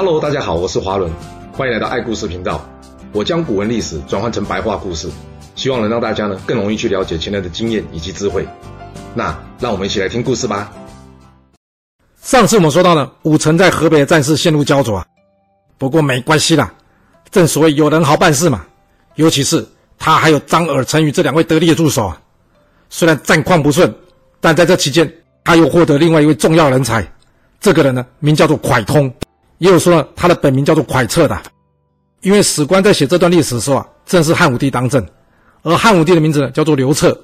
Hello，大家好，我是华伦，欢迎来到爱故事频道。我将古文历史转换成白话故事，希望能让大家呢更容易去了解前人的经验以及智慧。那让我们一起来听故事吧。上次我们说到呢，武臣在河北的战事陷入焦灼啊，不过没关系啦，正所谓有人好办事嘛，尤其是他还有张耳、陈驭这两位得力的助手啊。虽然战况不顺，但在这期间，他又获得另外一位重要人才。这个人呢，名叫做蒯通，也有说呢，他的本名叫做蒯彻的。因为史官在写这段历史的时候啊，正是汉武帝当政，而汉武帝的名字呢叫做刘彻。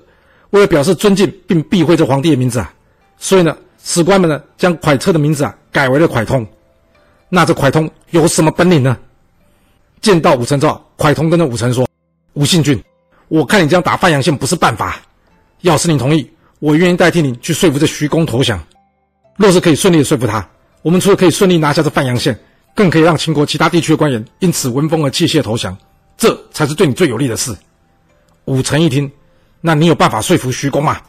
为了表示尊敬并避讳这皇帝的名字啊，所以呢，史官们呢将蒯彻的名字啊改为了蒯通。那这蒯通有什么本领呢？见到武臣之后，蒯通跟着武臣说：“武信君，我看你这样打范阳县不是办法。要是你同意，我愿意代替你去说服这徐公投降。若是可以顺利的说服他，我们除了可以顺利拿下这范阳县，更可以让秦国其他地区的官员因此闻风而弃械投降，这才是对你最有利的事。”武臣一听，那你有办法说服徐公吗？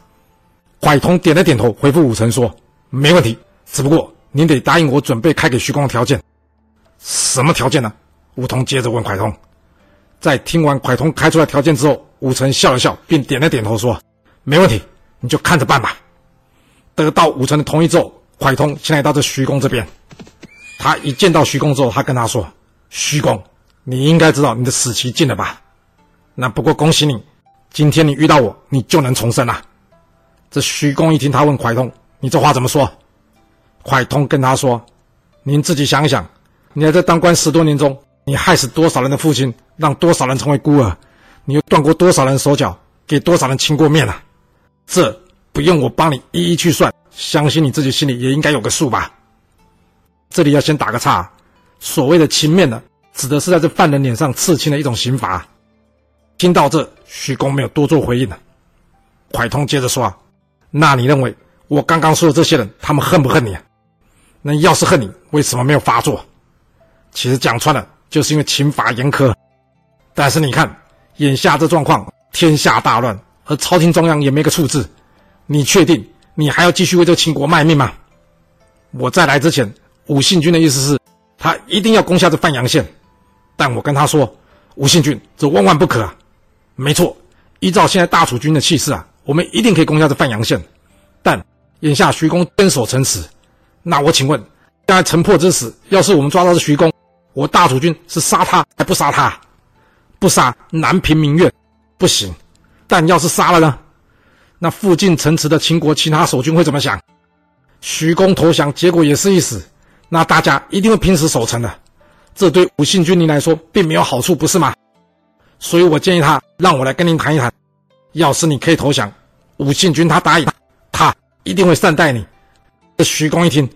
蒯通点了点头，回复武臣说：“没问题，只不过您得答应我准备开给徐公的条件。什么条件呢？”武通接着问蒯通。在听完蒯通开出来条件之后，武臣笑了笑，并点了点头说。没问题，你就看着办吧。得到武臣的同意之后，蒯通先来到这徐公这边。他一见到徐公之后，他跟他说：“徐公，你应该知道你的死期近了吧？那不过恭喜你，今天你遇到我，你就能重生了。”这徐公一听，他问蒯通：“你这话怎么说？”蒯通跟他说：“您自己想想，你还在当官十多年中，你害死多少人的父亲，让多少人成为孤儿，你又断过多少人手脚，给多少人亲过面啊？”这不用我帮你一一去算，相信你自己心里也应该有个数吧。这里要先打个岔，所谓的情面呢，指的是在这犯人脸上刺青的一种刑罚。听到这，徐公没有多做回应了。蒯通接着说：“那你认为我刚刚说的这些人，他们恨不恨你啊？那要是恨你，为什么没有发作？其实讲穿了，就是因为刑罚严苛。但是你看，眼下这状况，天下大乱。”而朝廷中央也没个处置，你确定你还要继续为这个秦国卖命吗？我在来之前，武信君的意思是，他一定要攻下这范阳县，但我跟他说，武信君这万万不可啊！没错，依照现在大楚军的气势啊，我们一定可以攻下这范阳县，但眼下徐公坚守城池，那我请问，现在城破之时，要是我们抓到这徐公，我大楚军是杀他还不杀他？不杀难平民怨，不行。但要是杀了呢？那附近城池的秦国其他守军会怎么想？徐公投降，结果也是一死，那大家一定会拼死守城的。这对武信君您来说并没有好处，不是吗？所以我建议他让我来跟您谈一谈。要是你可以投降，武信君他答应，他一定会善待你。这徐公一听，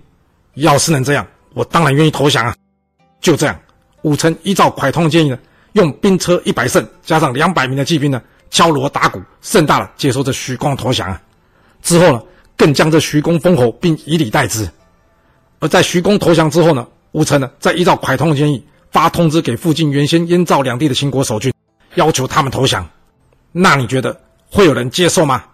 要是能这样，我当然愿意投降啊。就这样，武臣依照蒯通的建议呢，用兵车一百乘加上两百名的骑兵呢。敲锣打鼓，盛大的接受这徐公投降啊！之后呢，更将这徐公封侯，并以礼待之。而在徐公投降之后呢，武臣呢再依照蒯通的建议，发通知给附近原先燕赵两地的秦国守军，要求他们投降。那你觉得会有人接受吗？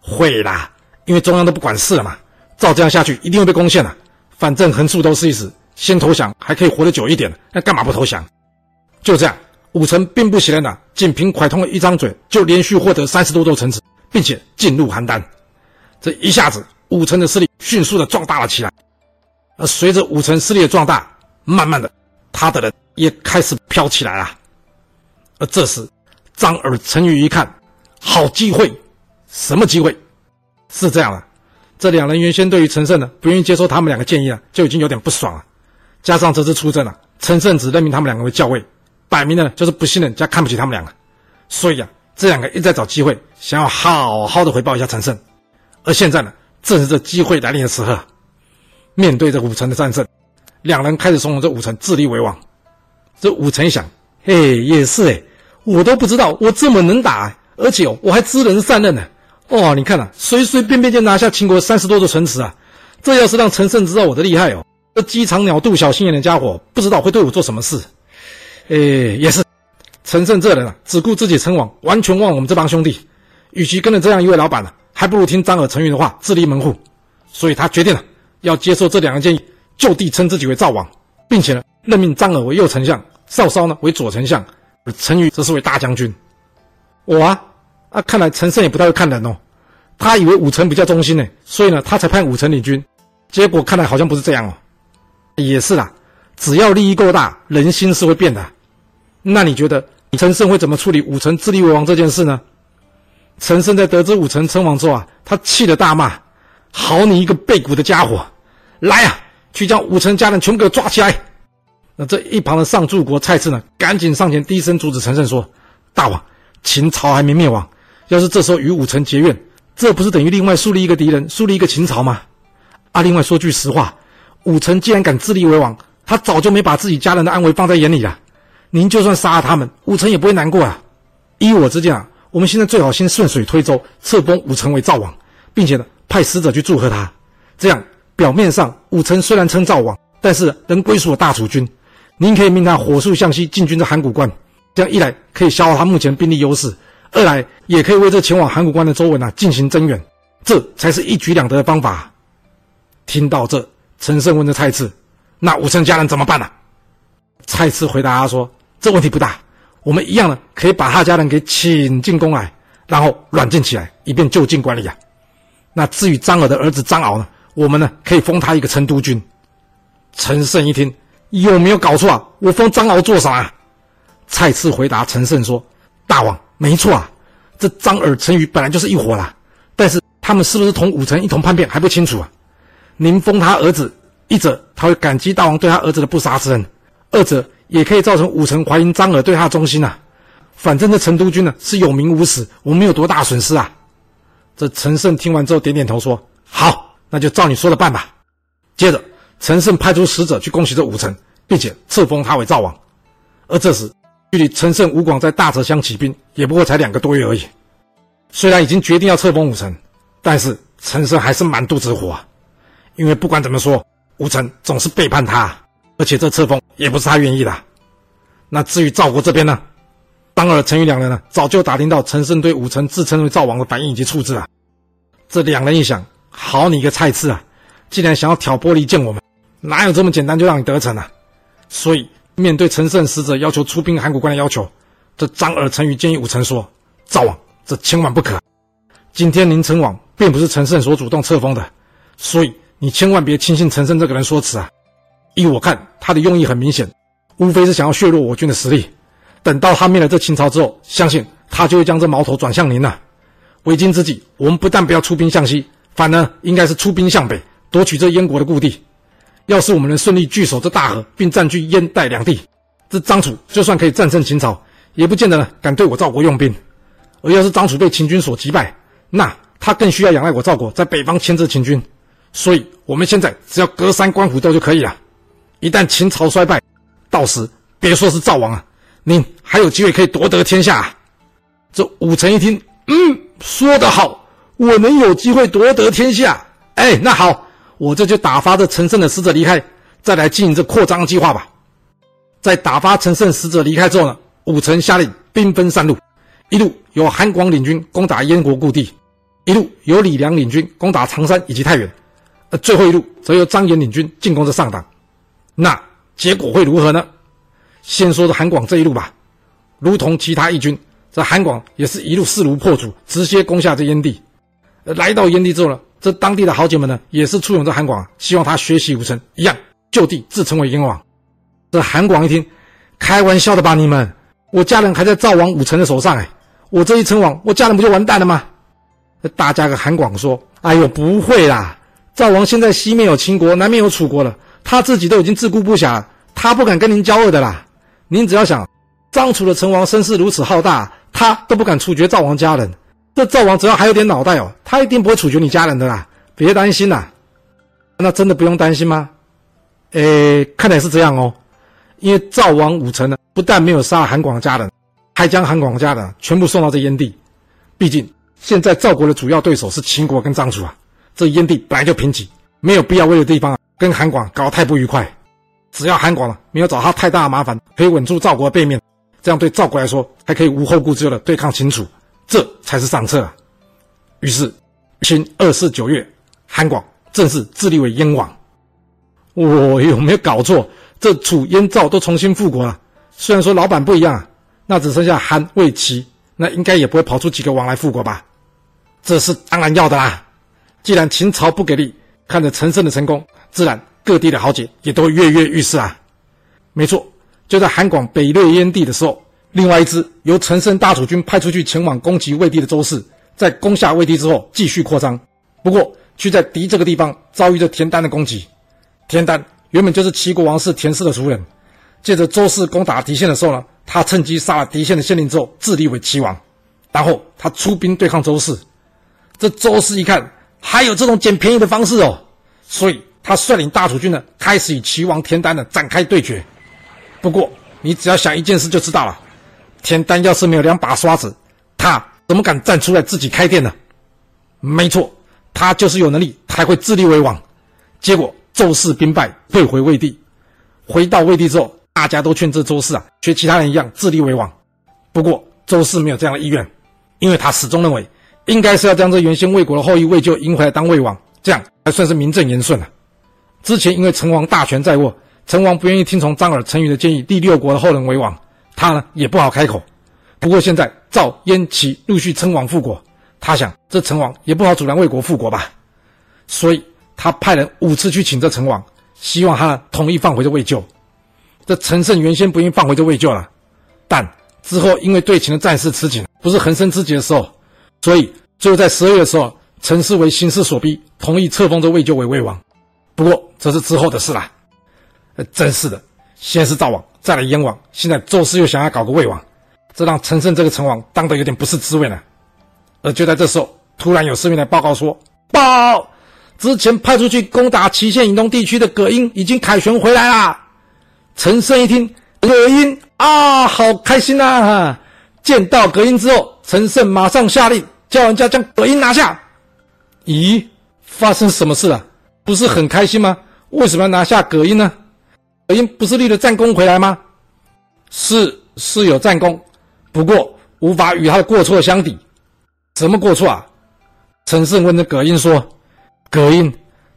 会啦，因为中央都不管事了嘛。照这样下去，一定会被攻陷了。反正横竖都是一死，先投降还可以活得久一点，那干嘛不投降？就这样。武臣并不血刃呐，仅凭蒯通的一张嘴，就连续获得三十多座城池，并且进入邯郸。这一下子，武臣的势力迅速的壮大了起来。而随着武臣势力的壮大，慢慢的，他的人也开始飘起来了。而这时，张耳、陈驭一看，好机会，什么机会？是这样的，这两人原先对于陈胜呢，不愿意接受他们两个建议啊，就已经有点不爽了。加上这次出征啊，陈胜只任命他们两个为校尉。摆明了就是不信任加看不起他们两个，所以啊，这两个一直在找机会，想要好好的回报一下陈胜。而现在呢，正是这机会来临的时刻。面对着五城的战胜，两人开始怂恿这五城自立为王。这五城一想，嘿，也是哎，我都不知道我这么能打，而且哦，我还知人善任呢。哦，你看呐、啊，随随便便就拿下秦国三十多座城池啊！这要是让陈胜知道我的厉害哦，这鸡肠鸟肚小心眼的家伙，不知道会对我做什么事。哎，也是，陈胜这人啊，只顾自己称王，完全忘我们这帮兄弟。与其跟着这样一位老板呢，还不如听张耳、陈云的话，自立门户。所以他决定了要接受这两个建议，就地称自己为赵王，并且呢任命张耳为右丞相，少骚呢为左丞相，而陈驭则是为大将军。我啊啊，看来陈胜也不太会看人哦。他以为武臣比较忠心呢，所以呢他才派武臣领军。结果看来好像不是这样哦。也是啦，只要利益够大，人心是会变的。那你觉得陈胜会怎么处理武臣自立为王这件事呢？陈胜在得知武臣称王之后啊，他气得大骂：“好你一个背骨的家伙，来啊，去将武臣家人全部给抓起来！”那这一旁的上柱国蔡次呢，赶紧上前低声阻止陈胜说：“大王，秦朝还没灭亡，要是这时候与武臣结怨，这不是等于另外树立一个敌人，树立一个秦朝吗？啊，另外说句实话，武臣既然敢自立为王，他早就没把自己家人的安危放在眼里了。您就算杀了他们，武臣也不会难过啊。依我之见啊。”我们现在最好先顺水推舟，册封武臣为赵王，并且呢派使者去祝贺他。这样表面上武臣虽然称赵王，但是仍归属大楚军。您可以命他火速向西进军这函谷关，这样一来可以消耗他目前兵力优势，二来也可以为这前往函谷关的周文啊进行增援，这才是一举两得的方法。听到这，陈胜问着蔡次：“那武臣家人怎么办呢、啊？”蔡次回答他说：“这问题不大。”我们一样呢，可以把他家人给请进宫来，然后软禁起来，以便就近管理啊。那至于张耳的儿子张敖呢，我们呢可以封他一个成都军。陈胜一听，有没有搞错啊？我封张敖做啥？啊蔡次回答陈胜说：“大王，没错啊，这张耳、陈驭本来就是一伙啦，但是他们是不是同武臣一同叛变还不清楚啊。您封他儿子，一者他会感激大王对他儿子的不杀之恩，二者。”也可以造成武臣怀疑张耳对他忠心呐。反正这成都君呢是有名无实，我们有多大损失啊。这陈胜听完之后点点头说：“好，那就照你说的办吧。”接着，陈胜派出使者去恭喜这武臣，并且册封他为赵王。而这时，距离陈胜、吴广在大泽乡起兵也不过才两个多月而已。虽然已经决定要册封武臣，但是陈胜还是满肚子火啊，因为不管怎么说，武臣总是背叛他。而且这册封也不是他愿意的。那至于赵国这边呢？张耳、陈余两人呢，早就打听到陈胜对武臣自称为赵王的反应以及处置了。这两人一想，好你个蔡次啊，竟然想要挑拨离间我们，哪有这么简单就让你得逞啊？所以面对陈胜使者要求出兵函谷关的要求，这张耳、陈余建议武臣说：“赵王，这千万不可。今天您称王，并不是陈胜所主动册封的，所以你千万别轻信陈胜这个人说辞啊。”依我看，他的用意很明显，无非是想要削弱我军的实力。等到他灭了这秦朝之后，相信他就会将这矛头转向您了。为今之计，我们不但不要出兵向西，反而应该是出兵向北，夺取这燕国的故地。要是我们能顺利据守这大河，并占据燕代两地，这张楚就算可以战胜秦朝，也不见得敢对我赵国用兵。而要是张楚被秦军所击败，那他更需要仰赖我赵国在北方牵制秦军。所以，我们现在只要隔山观虎斗就可以了。一旦秦朝衰败，到时别说是赵王啊，您还有机会可以夺得天下啊。这武臣一听，嗯，说得好，我能有机会夺得天下。哎，那好，我这就打发这陈胜的使者离开，再来进行这扩张计划吧。在打发陈胜使者离开之后呢，武臣下令兵分三路，一路由韩广领军攻打燕国故地，一路由李良领军攻打常山以及太原，而最后一路则由张延领军进攻这上党。那结果会如何呢？先说的韩广这一路吧，如同其他义军，这韩广也是一路势如破竹，直接攻下这燕地。来到燕地之后呢，这当地的豪杰们呢，也是簇拥着韩广，希望他学习武臣一样，就地自称为燕王。这韩广一听，开玩笑的吧你们？我家人还在赵王武臣的手上哎，我这一称王，我家人不就完蛋了吗？大家跟韩广说：“哎呦，不会啦，赵王现在西面有秦国，南面有楚国了。”他自己都已经自顾不暇，他不敢跟您交恶的啦。您只要想，张楚的成王声势如此浩大，他都不敢处决赵王家人。这赵王只要还有点脑袋哦，他一定不会处决你家人的啦。别担心啦。那真的不用担心吗？诶，看来是这样哦。因为赵王武臣呢，不但没有杀韩广家人，还将韩广家人全部送到这燕地。毕竟现在赵国的主要对手是秦国跟张楚啊。这燕地本来就贫瘠，没有必要为了地方啊。跟韩广搞太不愉快，只要韩广呢没有找他太大的麻烦，可以稳住赵国的背面，这样对赵国来说还可以无后顾之忧的对抗秦楚，这才是上策啊。于是，秦二四九月，韩广正式自立为燕王。我、有没有搞错？这楚燕赵都重新复国了。虽然说老板不一样，那只剩下韩魏齐，那应该也不会跑出几个王来复国吧？这是当然要的啦。既然秦朝不给力，看着陈胜的成功，自然各地的豪杰也都跃跃欲试啊。没错，就在韩广北掠燕地的时候，另外一支由陈胜大楚军派出去前往攻击魏地的周氏，在攻下魏地之后继续扩张，不过却在敌这个地方遭遇着田单的攻击。田单原本就是齐国王室田氏的族人，借着周氏攻打敌县的时候呢，他趁机杀了敌县的县令之后自立为齐王，然后他出兵对抗周氏。这周氏一看还有这种捡便宜的方式哦，所以他率领大楚军呢开始与齐王田单呢展开对决。不过你只要想一件事就知道了，田单要是没有两把刷子，他怎么敢站出来自己开店呢？没错，他就是有能力，他还会自立为王。结果。周氏兵败，退回魏地。回到魏地之后，大家都劝这周氏啊，学其他人一样自立为王。不过周氏没有这样的意愿，因为他始终认为，应该是要将这原先魏国的后裔魏咎迎回来当魏王，这样才算是名正言顺了。之前因为成王大权在握，成王不愿意听从张耳、陈驭的建议，立六国的后人为王，他呢也不好开口。不过现在赵、燕、齐陆续称王复国，他想这成王也不好阻拦魏国复国吧，所以。他派人五次去请这成王，希望他同意放回这魏咎。这陈胜原先不愿意放回这魏咎了，但之后因为对秦的战事吃紧，不是横生枝节的时候，所以最后在十二月的时候，陈氏为形势所逼，同意册封这魏咎为魏王。不过这是之后的事啦。呃，真是的，先是赵王，再来燕王，现在周氏又想要搞个魏王，这让陈胜这个成王当得有点不是滋味了。而就在这时候，突然有士兵来报告说：报。之前派出去攻打祁县以东地区的葛英已经凯旋回来啦。陈胜一听葛英啊，好开心呐啊！见到葛英之后，陈胜马上下令叫人家将葛英拿下。咦，发生什么事了？不是很开心吗？为什么要拿下葛英呢？葛英不是立了战功回来吗？是，是有战功，不过无法与他的过错相抵。什么过错啊？陈胜问着葛英说。葛英，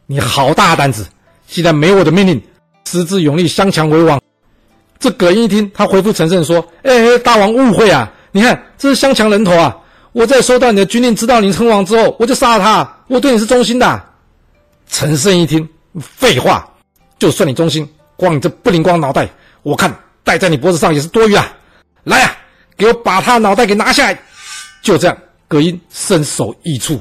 你好大胆子！既然没我的命令，私自拥立相强为王。这葛英一听，他回复陈胜说：“哎，大王误会啊！你看，这是襄强人头啊！我在收到你的军令，知道你称王之后，我就杀了他。我对你是忠心的。”陈胜一听，废话，就算你忠心，光你这不灵光脑袋，我看戴在你脖子上也是多余啊！来啊，给我把他脑袋给拿下来！就这样，葛英身首异处。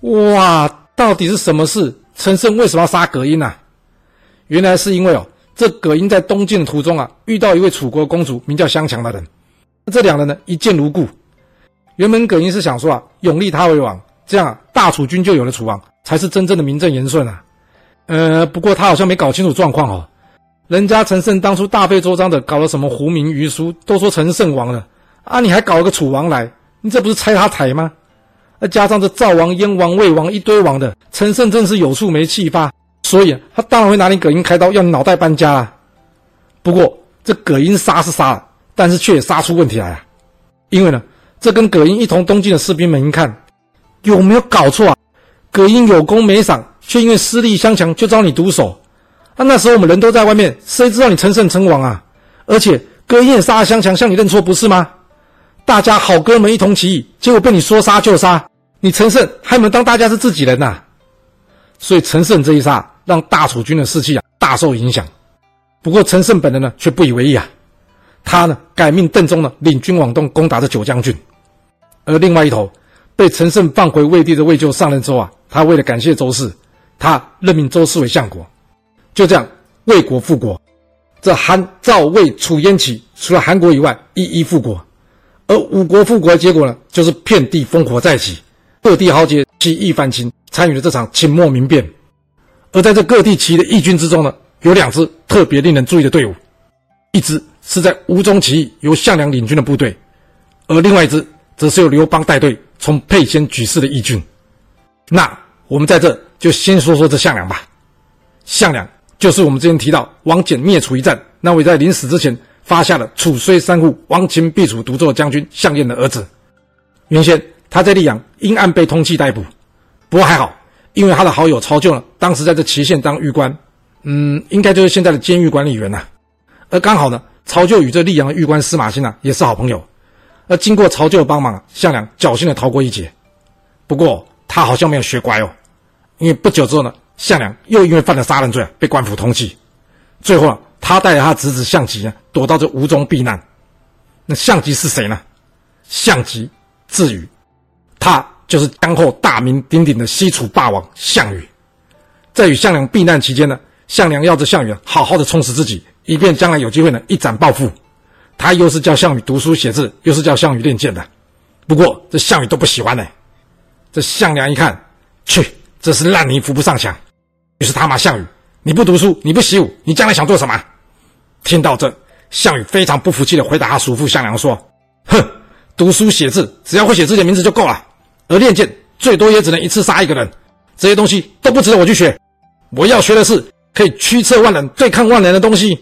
哇，到底是什么事？陈胜为什么要杀葛英呢、啊？原来是因为哦，这葛英在东进的途中啊，遇到一位楚国公主，名叫襄强的人。这两人呢，一见如故。原本葛英是想说啊，拥立他为王，这样，大楚军就有了楚王，才是真正的名正言顺啊。呃，不过他好像没搞清楚状况哦。人家陈胜当初大费周章的搞了什么胡明余书，都说陈胜亡了啊，你还搞了个楚王来，你这不是拆他台吗？再加上这赵王、燕王、魏王一堆王的，陈胜真是有处没气发，所以他当然会拿你葛英开刀，要你脑袋搬家啊。不过这葛英杀是杀了，但是却也杀出问题来啊。因为呢，这跟葛英一同东进的士兵们一看，有没有搞错啊？葛英有功没赏，却因为私利相强就遭你毒手。啊，那时候我们人都在外面，谁知道你陈胜称王啊？而且葛英也杀了襄强，向你认错不是吗？大家好哥们一同起义，结果被你说杀就杀，你陈胜还能当大家是自己人呐、所以陈胜这一杀，让大楚军的士气啊大受影响。不过陈胜本人呢却不以为意啊，他呢改命邓忠呢领军往东攻打这九将军。而另外一头，被陈胜放回魏地的魏咎上任之后啊，他为了感谢周氏，他任命周氏为相国。就这样，魏国复国，这韩赵魏楚燕齐除了韩国以外，一一复国。而五国复国的结果呢，就是遍地烽火再起，各地豪杰起义反秦，参与了这场秦末民变。而在这各地起义的义军之中呢，有两支特别令人注意的队伍，一支是在吴中起义由项梁领军的部队，而另外一支则是由刘邦带队从沛县举事的义军。那我们在这就先说说这项梁吧。项梁就是我们之前提到王翦灭楚一战那位在临死之前。发下了“楚虽三户，亡秦必楚”独奏将军项燕的儿子。原先他在溧阳因案被通缉逮捕，不过还好，因为他的好友曹咎呢，当时在这祁县当狱官，嗯，应该就是现在的监狱管理员呐、而刚好呢，曹咎与这溧阳的狱官司马欣啊也是好朋友。而经过曹咎的帮忙，项梁侥幸的逃过一劫。不过他好像没有学乖哦，因为不久之后呢，项梁又因为犯了杀人罪啊，被官府通缉。最后啊，他带着他侄子项籍啊，躲到这吴中避难。那项籍是谁呢？项籍字羽，他就是江后大名鼎鼎的西楚霸王项羽。在与项梁避难期间呢，项梁要着项羽好好的充实自己，以便将来有机会呢一展抱负。他又是叫项羽读书写字，又是叫项羽练剑的。不过这项羽都不喜欢呢。这项梁一看，去，这是烂泥扶不上墙。于是他骂项羽：“你不读书，你不习武，你将来想做什么？”听到这。项羽非常不服气的回答他叔父项梁说：“哼，读书写字，只要会写自己的名字就够了；而练剑，最多也只能一次杀一个人。这些东西都不值得我去学。我要学的是可以驱策万人、对抗万人的东西。”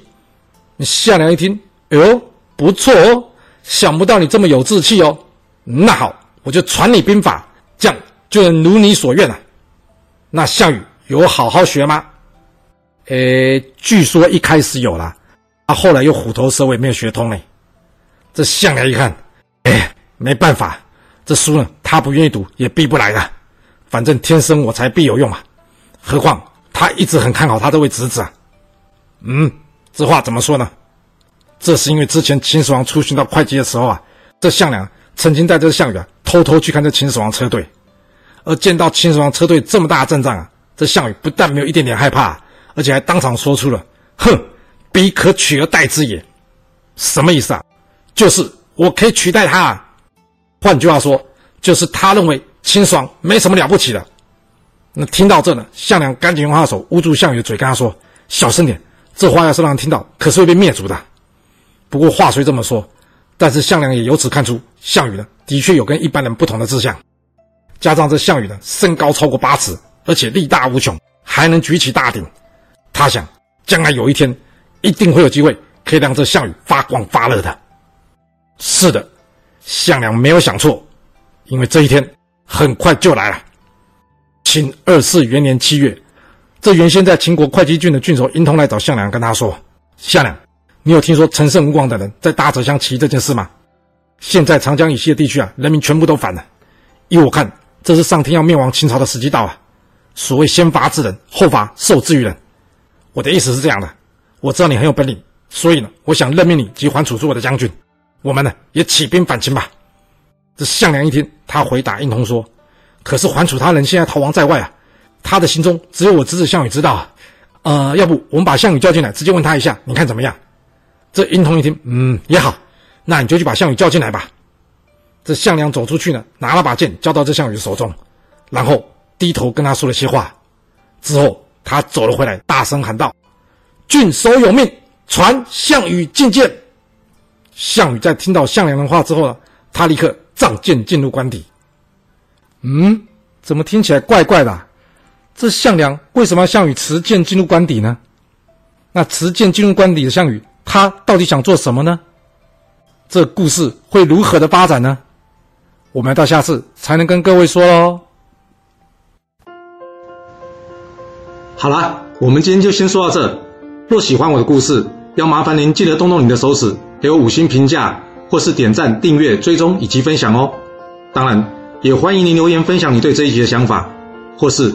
项梁一听，哎呦，不错哦，想不到你这么有志气哦。那好，我就传你兵法，这样就能如你所愿了。那项羽有好好学吗？诶，据说一开始有啦。他、啊、后来又虎头蛇尾，没有学通嘞。这项梁一看，哎，没办法，这书呢，他不愿意读，也逼不来的。反正天生我材必有用啊。何况他一直很看好他这位侄子啊。嗯，这话怎么说呢？这是因为之前秦始皇出巡到会稽的时候啊，这项梁曾经带着项羽啊，偷偷去看这秦始皇车队。而见到秦始皇车队这么大的阵仗啊，这项羽不但没有一点点害怕，而且还当场说出了：“哼。”彼可取而代之也，什么意思啊？就是我可以取代他啊。换句话说，就是他认为秦始皇没什么了不起的。那听到这呢，项梁赶紧用他手捂住项羽的嘴，跟他说：“小声点，这话要是让人听到，可是会被灭族的。”不过话虽这么说，但是项梁也由此看出，项羽呢，的确有跟一般人不同的志向。加上这项羽呢，身高超过八尺，而且力大无穷，还能举起大鼎。他想，将来有一天。一定会有机会可以让这项羽发光发热的。是的，项梁没有想错，因为这一天很快就来了。秦二世元年七月，这原先在秦国会稽郡的郡守殷通来找项梁，跟他说：“项梁，你有听说陈胜、吴广等人在大泽乡起义这件事吗？现在长江以西的地区啊，人民全部都反了。依我看，这是上天要灭亡秦朝的时机到了。所谓先发制人，后发受制于人。我的意思是这样的。”我知道你很有本领，所以呢，我想任命你及桓楚做我的将军，我们呢也起兵反秦吧。这项梁一听，他回答殷通说：“可是桓楚他人现在逃亡在外啊，他的行踪只有我侄子项羽知道啊。呃，要不我们把项羽叫进来，直接问他一下，你看怎么样？”这殷通一听，嗯，也好，那你就去把项羽叫进来吧。这项梁走出去呢，拿了把剑交到这项羽手中，然后低头跟他说了些话，之后他走了回来，大声喊道。郡守有命，传项羽进见。项羽在听到项梁的话之后呢，他立刻仗剑进入官邸。嗯，怎么听起来怪怪的？这项梁为什么要项羽持剑进入官邸呢？那持剑进入官邸的项羽，他到底想做什么呢？这故事会如何的发展呢？我们要到下次才能跟各位说喽。好了，我们今天就先说到这。若喜欢我的故事，要麻烦您记得动动你的手指，给我五星评价，或是点赞、订阅、追踪以及分享哦。当然，也欢迎您留言分享你对这一集的想法，或是